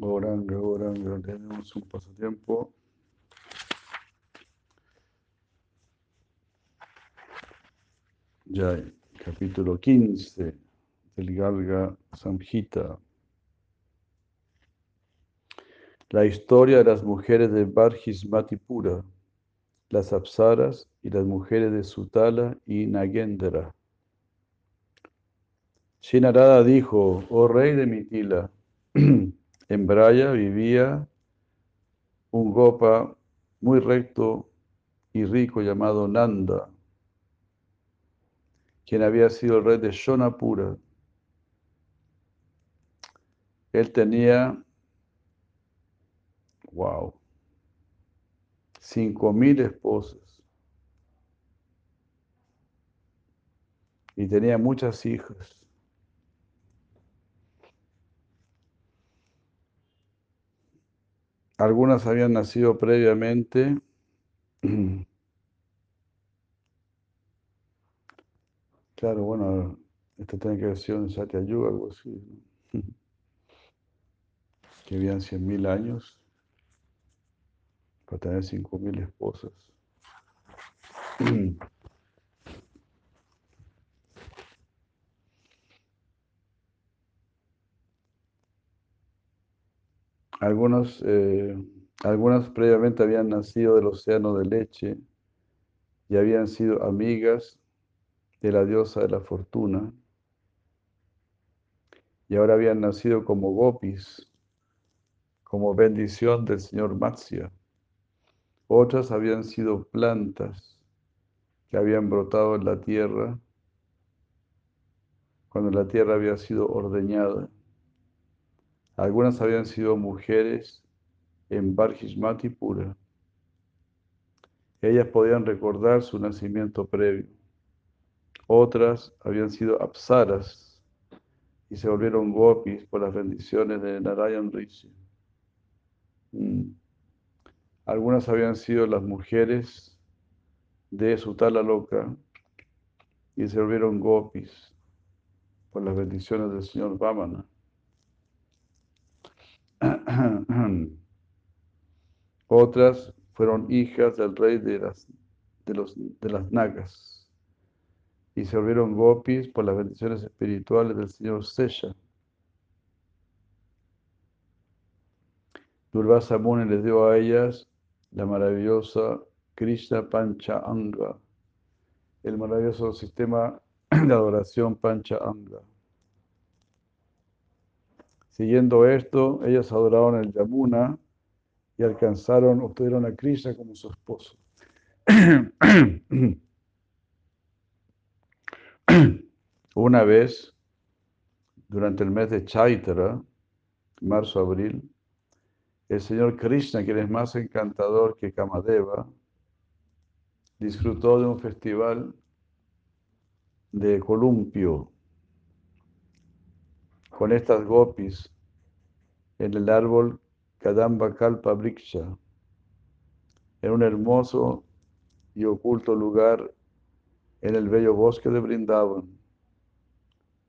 Ya. Oranga, oranga, tenemos un pasatiempo. Ya, capítulo 15 del Garga Samhita. La historia de las mujeres de Barhismatipura, las apsaras y las mujeres de Sutala y Nagendra. Shinarada dijo, oh rey de Mitila, en Braya vivía un gopa muy recto y rico llamado Nanda, quien había sido el rey de Shonapura. Él tenía, wow, cinco mil esposas y tenía muchas hijas. Algunas habían nacido previamente. Claro, bueno, esto tiene que ver con Satya Yuga, algo así. Que habían 100.000 años para tener 5.000 esposas. Algunos, eh, algunas previamente habían nacido del océano de leche y habían sido amigas de la diosa de la fortuna y ahora habían nacido como gopis, como bendición del señor Matsya. Otras habían sido plantas que habían brotado en la tierra cuando la tierra había sido ordeñada. Algunas habían sido mujeres en Barhismati pura. Ellas podían recordar su nacimiento previo. Otras habían sido apsaras y se volvieron gopis por las bendiciones de Narayan Rishi. Mm. Algunas habían sido las mujeres de Sutala Loca y se volvieron gopis por las bendiciones del señor Vamana. Otras fueron hijas del rey de las, de, los, de las Nagas y se volvieron gopis por las bendiciones espirituales del señor Sesha. Durvasa Muni les dio a ellas la maravillosa Krishna Pancha Anga, el maravilloso sistema de adoración Pancha Anga. Siguiendo esto, ellas adoraron el Yamuna y alcanzaron, obtuvieron a Krishna como su esposo. Una vez, durante el mes de Chaitra, marzo-abril, el señor Krishna, quien es más encantador que Kamadeva, disfrutó de un festival de columpio con estas gopis en el árbol Kadamba Kalpa Briksha, en un hermoso y oculto lugar en el bello bosque de Brindavan,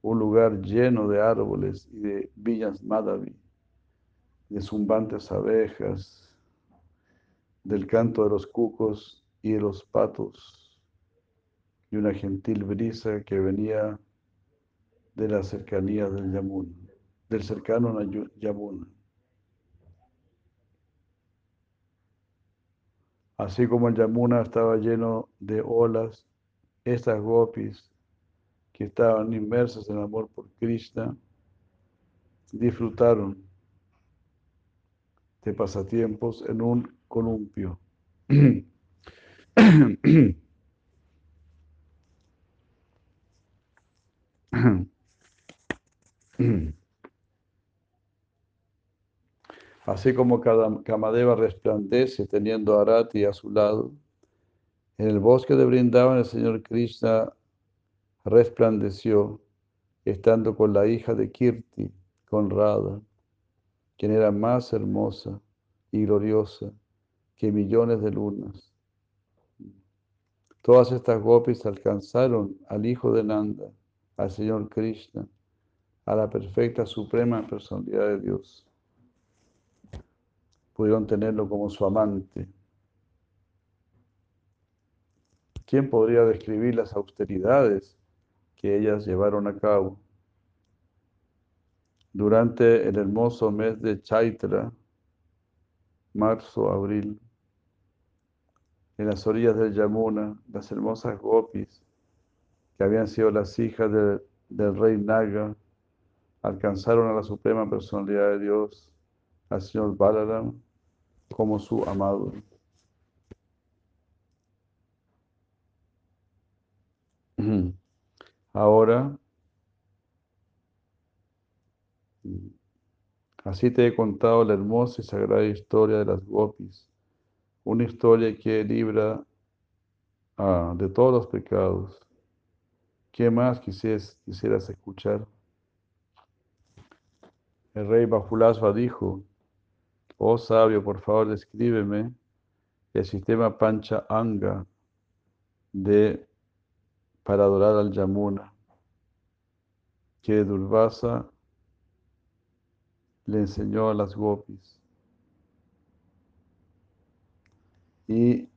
un lugar lleno de árboles y de villas Madhavi, de zumbantes abejas, del canto de los cucos y de los patos, y una gentil brisa que venía de la cercanía del Yamuna, del cercano Yamuna. Así como el Yamuna estaba lleno de olas, estas gopis que estaban inmersas en amor por Krishna disfrutaron de pasatiempos en un columpio. Así como Kamadeva resplandece teniendo a Arati a su lado, en el bosque de Brindavan el Señor Krishna resplandeció estando con la hija de Kirti, con Radha, quien era más hermosa y gloriosa que millones de lunas. Todas estas gopis alcanzaron al hijo de Nanda, al Señor Krishna, a la perfecta suprema personalidad de Dios. Pudieron tenerlo como su amante. ¿Quién podría describir las austeridades que ellas llevaron a cabo? Durante el hermoso mes de Chaitra, marzo-abril, en las orillas del Yamuna, las hermosas gopis, que habían sido las hijas del rey Naga, alcanzaron a la suprema personalidad de Dios, al señor Balaram, como su amado. Ahora, así te he contado la hermosa y sagrada historia de las gopis, una historia que libra ah, de todos los pecados. ¿Qué más quisieras, quisieras escuchar? El rey Bajulasva dijo, oh sabio, por favor descríbeme el sistema Pancha Anga de, para adorar al Yamuna, que Durvasa le enseñó a las gopis y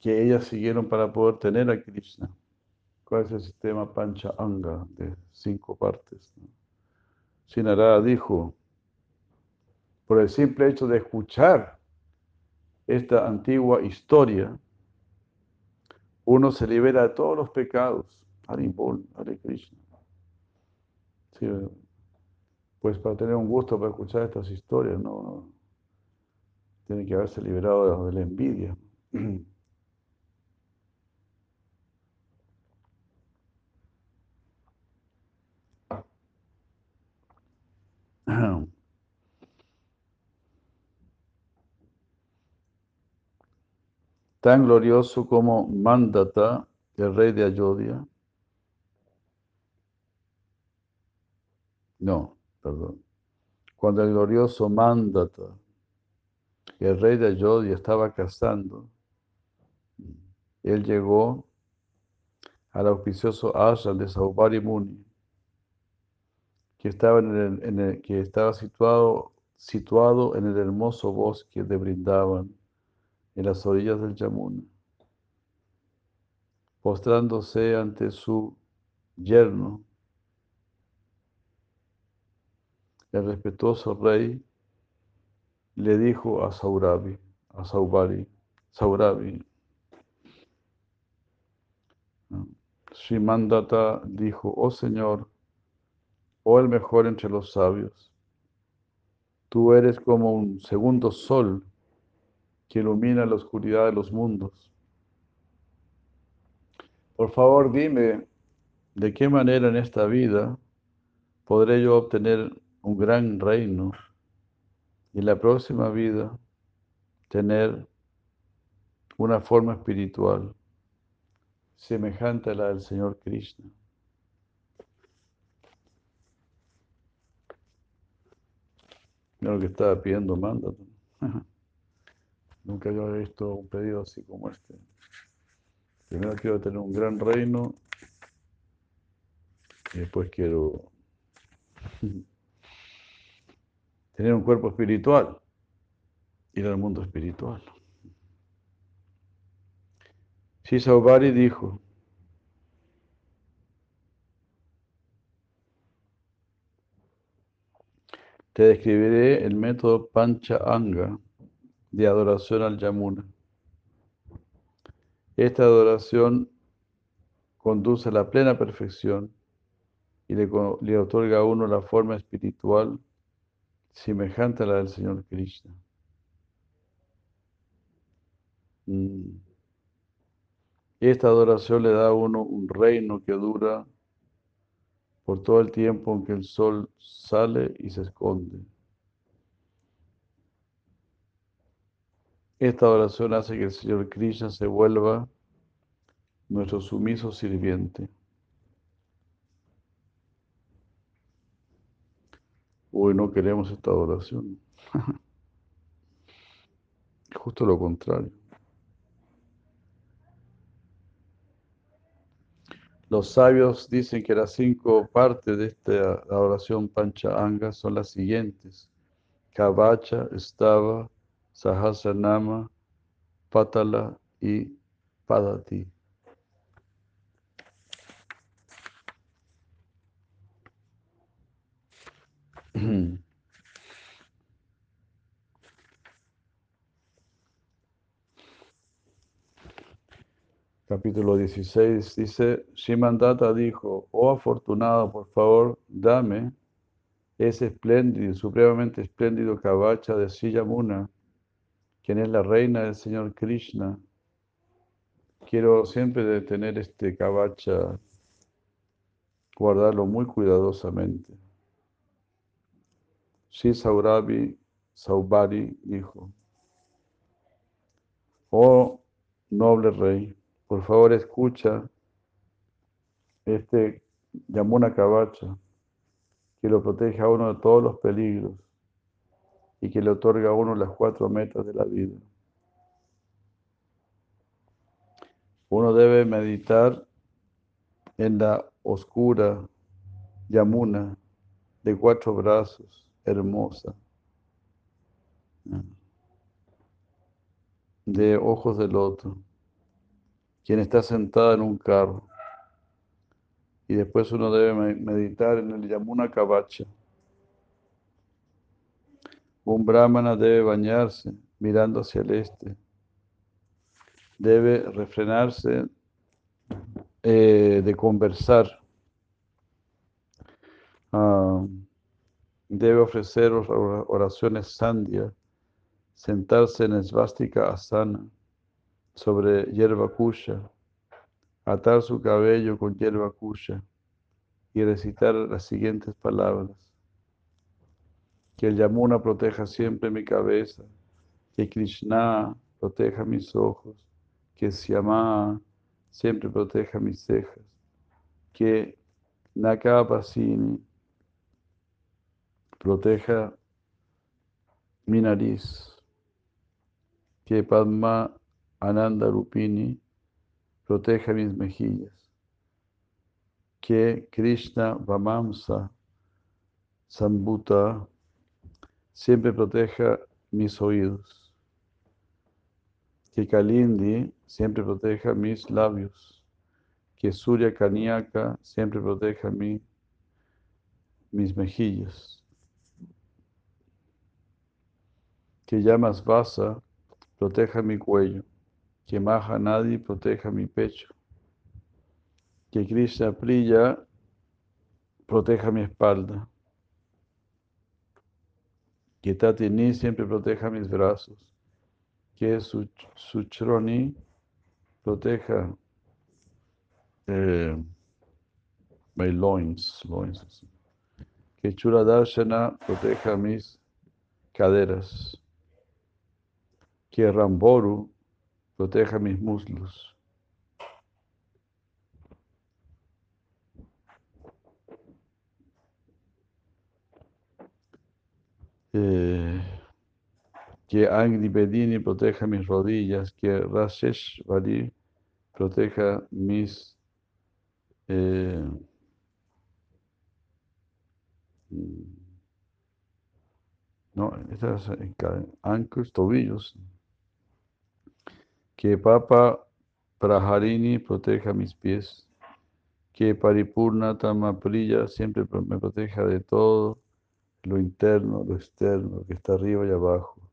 que ellas siguieron para poder tener a Krishna. ¿Cuál es el sistema Pancha Anga de cinco partes? Sinarada dijo, por el simple hecho de escuchar esta antigua historia, uno se libera de todos los pecados. Haribol, Hare Krishna. pues para tener un gusto para escuchar estas historias, no, tiene que haberse liberado de la envidia. Tan glorioso como Mandata, el rey de Ayodhya. No, perdón. Cuando el glorioso Mandata, el rey de Ayodhya, estaba cazando, él llegó al auspicioso ashram de Saubari Muni, que estaba, en el, que estaba situado, situado en el hermoso bosque de Brindavan, en las orillas del Yamuna. Postrándose ante su yerno, el respetuoso rey le dijo a Saurabi, a Saubari, Saurabi, Shimandata dijo, oh Señor, oh el mejor entre los sabios, tú eres como un segundo sol que ilumina la oscuridad de los mundos. Por favor, dime, ¿de qué manera en esta vida podré yo obtener un gran reino y en la próxima vida tener una forma espiritual semejante a la del Señor Krishna. Mira lo que estaba pidiendo, mándate. Nunca había visto un pedido así como este. Primero quiero tener un gran reino y después quiero tener un cuerpo espiritual, ir al mundo espiritual. Saubari dijo, te describiré el método Pancha Anga de adoración al Yamuna. Esta adoración conduce a la plena perfección y le, otorga a uno la forma espiritual semejante a la del Señor Krishna. Mm. Esta adoración le da a uno un reino que dura por todo el tiempo en que el sol sale y se esconde. Esta oración hace que el Señor Krishna se vuelva nuestro sumiso sirviente. Hoy no queremos esta oración. Justo lo contrario. Los sabios dicen que las cinco partes de esta oración Pancha Anga son las siguientes. Kavacha, Stava, Sahasranama, Patala y Padati. Capítulo 16 dice, Shimandata dijo, oh afortunado, por favor, dame ese espléndido, supremamente espléndido Kavacha de Siyamuna, quien es la reina del Señor Krishna. Quiero siempre tener este Kavacha, guardarlo muy cuidadosamente. Shi Saurabi Saubari dijo, Oh noble rey, por favor escucha este Yamuna Kavacha que lo protege a uno de todos los peligros y que le otorga a uno las cuatro metas de la vida. Uno debe meditar en la oscura Yamuna de cuatro brazos, hermosa, de ojos del otro, quien está sentada en un carro. Y después uno debe meditar en el Yamuna Kavacha. Un brahmana debe bañarse mirando hacia el este. Debe refrenarse eh, de conversar. Ah, debe ofrecer oraciones sandhya, sentarse en esvástica asana sobre hierba kusha, atar su cabello con hierba kusha y recitar las siguientes palabras. Que el Yamuna proteja siempre mi cabeza, que Krishna proteja mis ojos, que Syama siempre proteja mis cejas, que Nakapasini proteja mi nariz, que Padma Ananda Rupini proteja mis mejillas, que Krishna Vamamsa Sambhuta siempre proteja mis oídos, que Kalindi siempre proteja mis labios, que Surya Kanyaka siempre proteja mi, mis mejillas. Que llamas Vasa proteja mi cuello, que Mahanadi proteja mi pecho, que Krishna Priya proteja mi espalda, que Tatini siempre proteja mis brazos, que Suchroni proteja eh, my loins, loins, que Churadarshana proteja mis caderas. Que Ramboru proteja mis muslos. Que Angri Bedini proteja mis rodillas, que Rashesh Vali proteja mis eh, no, estas ancos, tobillos que Papa Praharini proteja mis pies, que Paripurna Tamapriya siempre me proteja de todo lo interno, lo externo, que está arriba y abajo,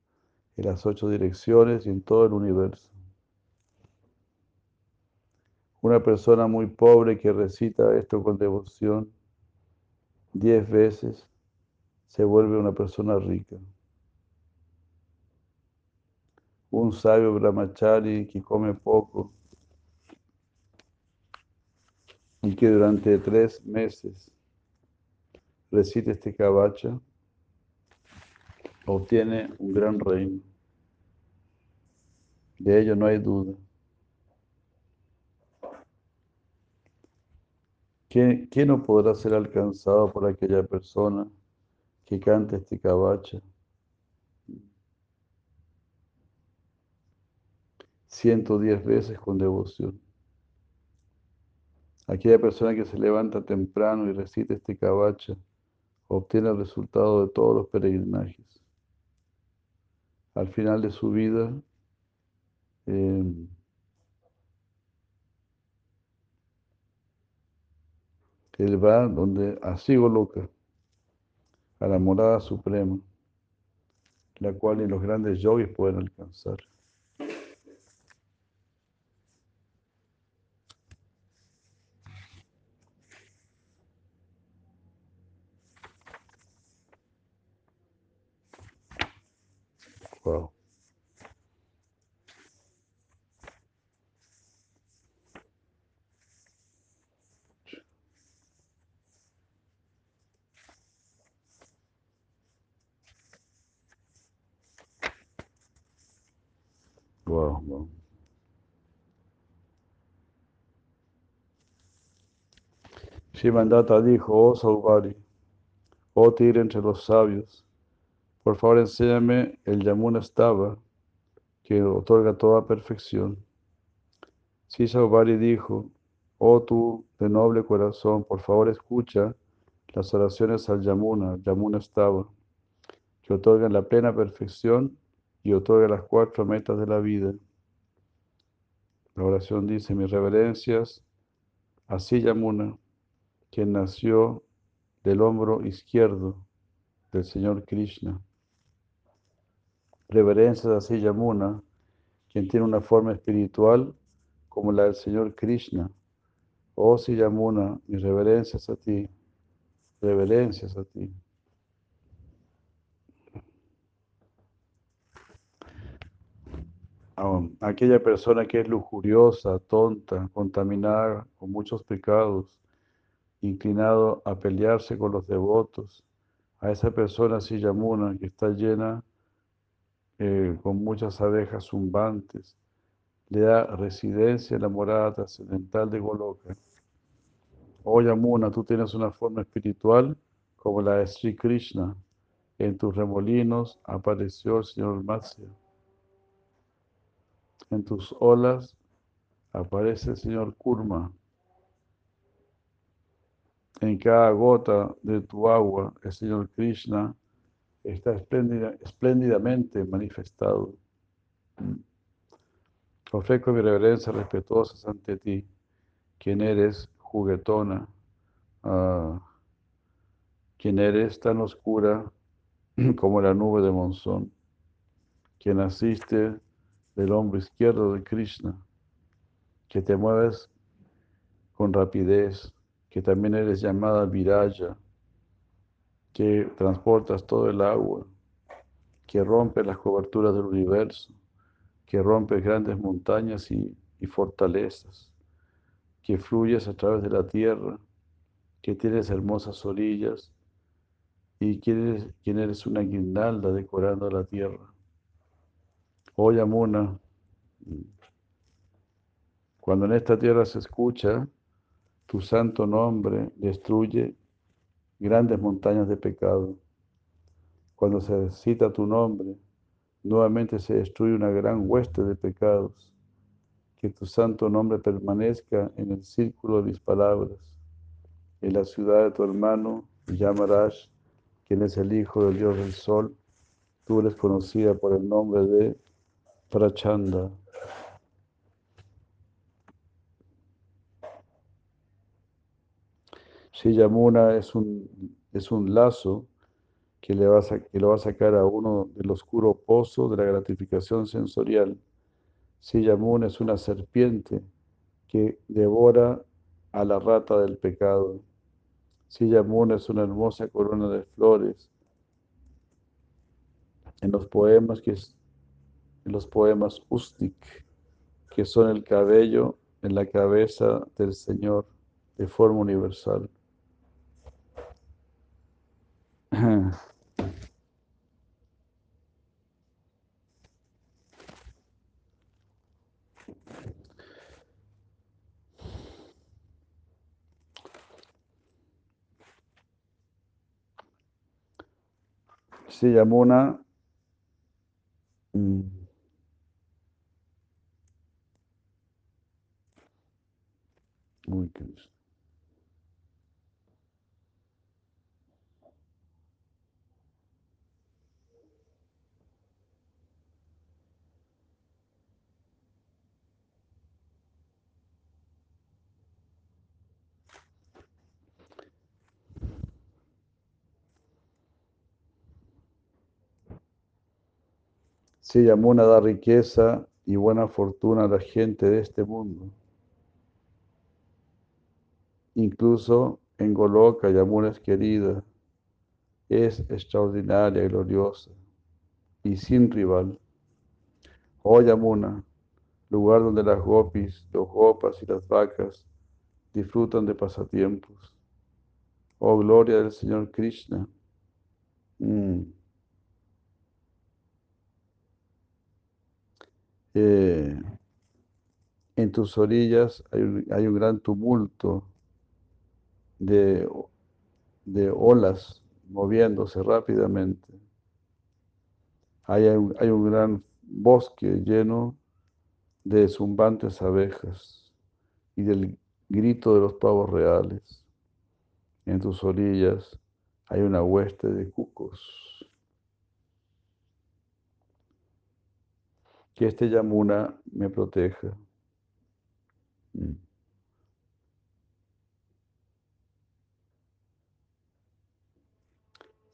en las ocho direcciones y en todo el universo. Una persona muy pobre que recita esto con devoción diez veces se vuelve una persona rica un sabio brahmachari que come poco y que durante tres meses recite este cabacha, obtiene un gran reino. De ello no hay duda. ¿Quién, no podrá ser alcanzado por aquella persona que cante este cabacha? Ciento diez veces con devoción. Aquella persona que se levanta temprano y recita este cabacha obtiene el resultado de todos los peregrinajes. Al final de su vida, eh, él va donde así loca, a la morada suprema, la cual ni los grandes yogis pueden alcanzar. Wow. Wow, wow. Shimandata dijo, oh Saubari, oh tigre entre los sabios, por favor enséñame el Yamuna Stava, que otorga toda perfección. Si Saubari dijo, oh tú de noble corazón, por favor escucha las oraciones al Yamuna, Yamuna Stava, que otorgan la plena perfección y otorga las cuatro metas de la vida. La oración dice, mis reverencias, así Yamuna, quien nació del hombro izquierdo del Señor Krishna. Reverencias así Yamuna, quien tiene una forma espiritual como la del Señor Krishna. Oh Yamuna, mis reverencias a ti, reverencias a ti. Aquella persona que es lujuriosa, tonta, contaminada con muchos pecados, inclinado a pelearse con los devotos, a esa persona así Yamuna que está llena eh, con muchas abejas zumbantes, le da residencia en la morada trascendental de Goloka. Oh Yamuna, tú tienes una forma espiritual como la de Sri Krishna. En tus remolinos apareció el Señor Matsya. En tus olas aparece el Señor Kurma. En cada gota de tu agua, el Señor Krishna está espléndidamente manifestado. Ofrezco mi reverencia respetuosa ante ti, quien eres juguetona, uh, quien eres tan oscura como la nube de monzón, quien asiste del hombro izquierdo de Krishna, que te mueves con rapidez, que también eres llamada Viraya, que transportas todo el agua, que rompe las coberturas del universo, que rompe grandes montañas y, fortalezas, que fluyes a través de la tierra, que tienes hermosas orillas y quien eres una guirnalda decorando la tierra. Oh Yamuna, cuando en esta tierra se escucha, tu santo nombre destruye grandes montañas de pecado. Cuando se cita tu nombre, nuevamente se destruye una gran hueste de pecados. Que tu santo nombre permanezca en el círculo de mis palabras, en la ciudad de tu hermano Yamaraj, quien es el hijo del Dios del Sol. Tú eres conocida por el nombre de Prachanda. Si Yamuna es un, es un lazo que, le va a, que lo va a sacar a uno del oscuro pozo de la gratificación sensorial. Si Yamuna es una serpiente que devora a la rata del pecado. Si Yamuna es una hermosa corona de flores. En los poemas que los poemas Ustik, que son el cabello en la cabeza del Señor de forma universal. Sí, Yamuna. Mm. Sí, Yamuna da riqueza y buena fortuna a la gente de este mundo. Incluso en Goloka, Yamuna es querida, es extraordinaria, gloriosa y sin rival. Oh Yamuna, lugar donde las gopis, los gopas y las vacas disfrutan de pasatiempos. Oh gloria del Señor Krishna. Mm. Eh, en tus orillas hay un gran tumulto de, de olas moviéndose rápidamente. Hay un, hay un gran bosque lleno de zumbantes abejas y del grito de los pavos reales. En tus orillas hay una hueste de cucos. Que este Yamuna me proteja. Mm.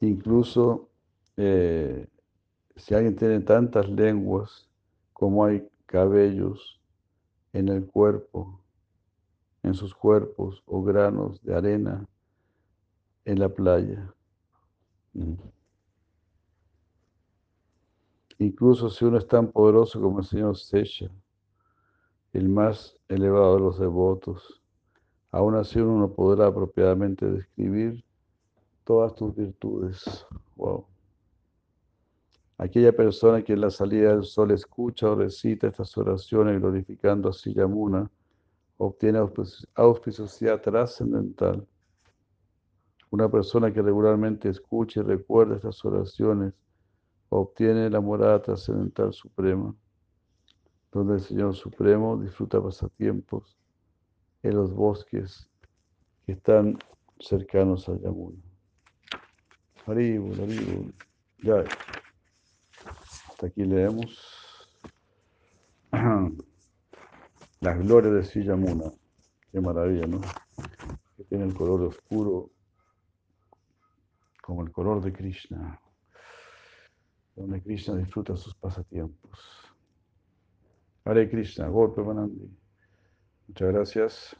Incluso eh, si alguien tiene tantas lenguas como hay cabellos en el cuerpo, en sus cuerpos o granos de arena en la playa. Mm. Incluso si uno es tan poderoso como el señor Sesha, el más elevado de los devotos, aún así uno no podrá apropiadamente describir todas tus virtudes. Wow. Aquella persona que en la salida del sol escucha o recita estas oraciones glorificando a Siyamuna, obtiene auspici- auspiciosidad trascendental. Una persona que regularmente escucha y recuerda estas oraciones obtiene la morada trascendental suprema, donde el Señor Supremo disfruta pasatiempos en los bosques que están cercanos a Yamuna. Haribol, Haribol. Ya, hasta aquí leemos las glorias de Sri Yamuna. Qué maravilla, ¿no? Que tiene el color oscuro como el color de Krishna, donde Krishna disfruta sus pasatiempos. Hare Krishna, golpe Manandi. Muchas gracias.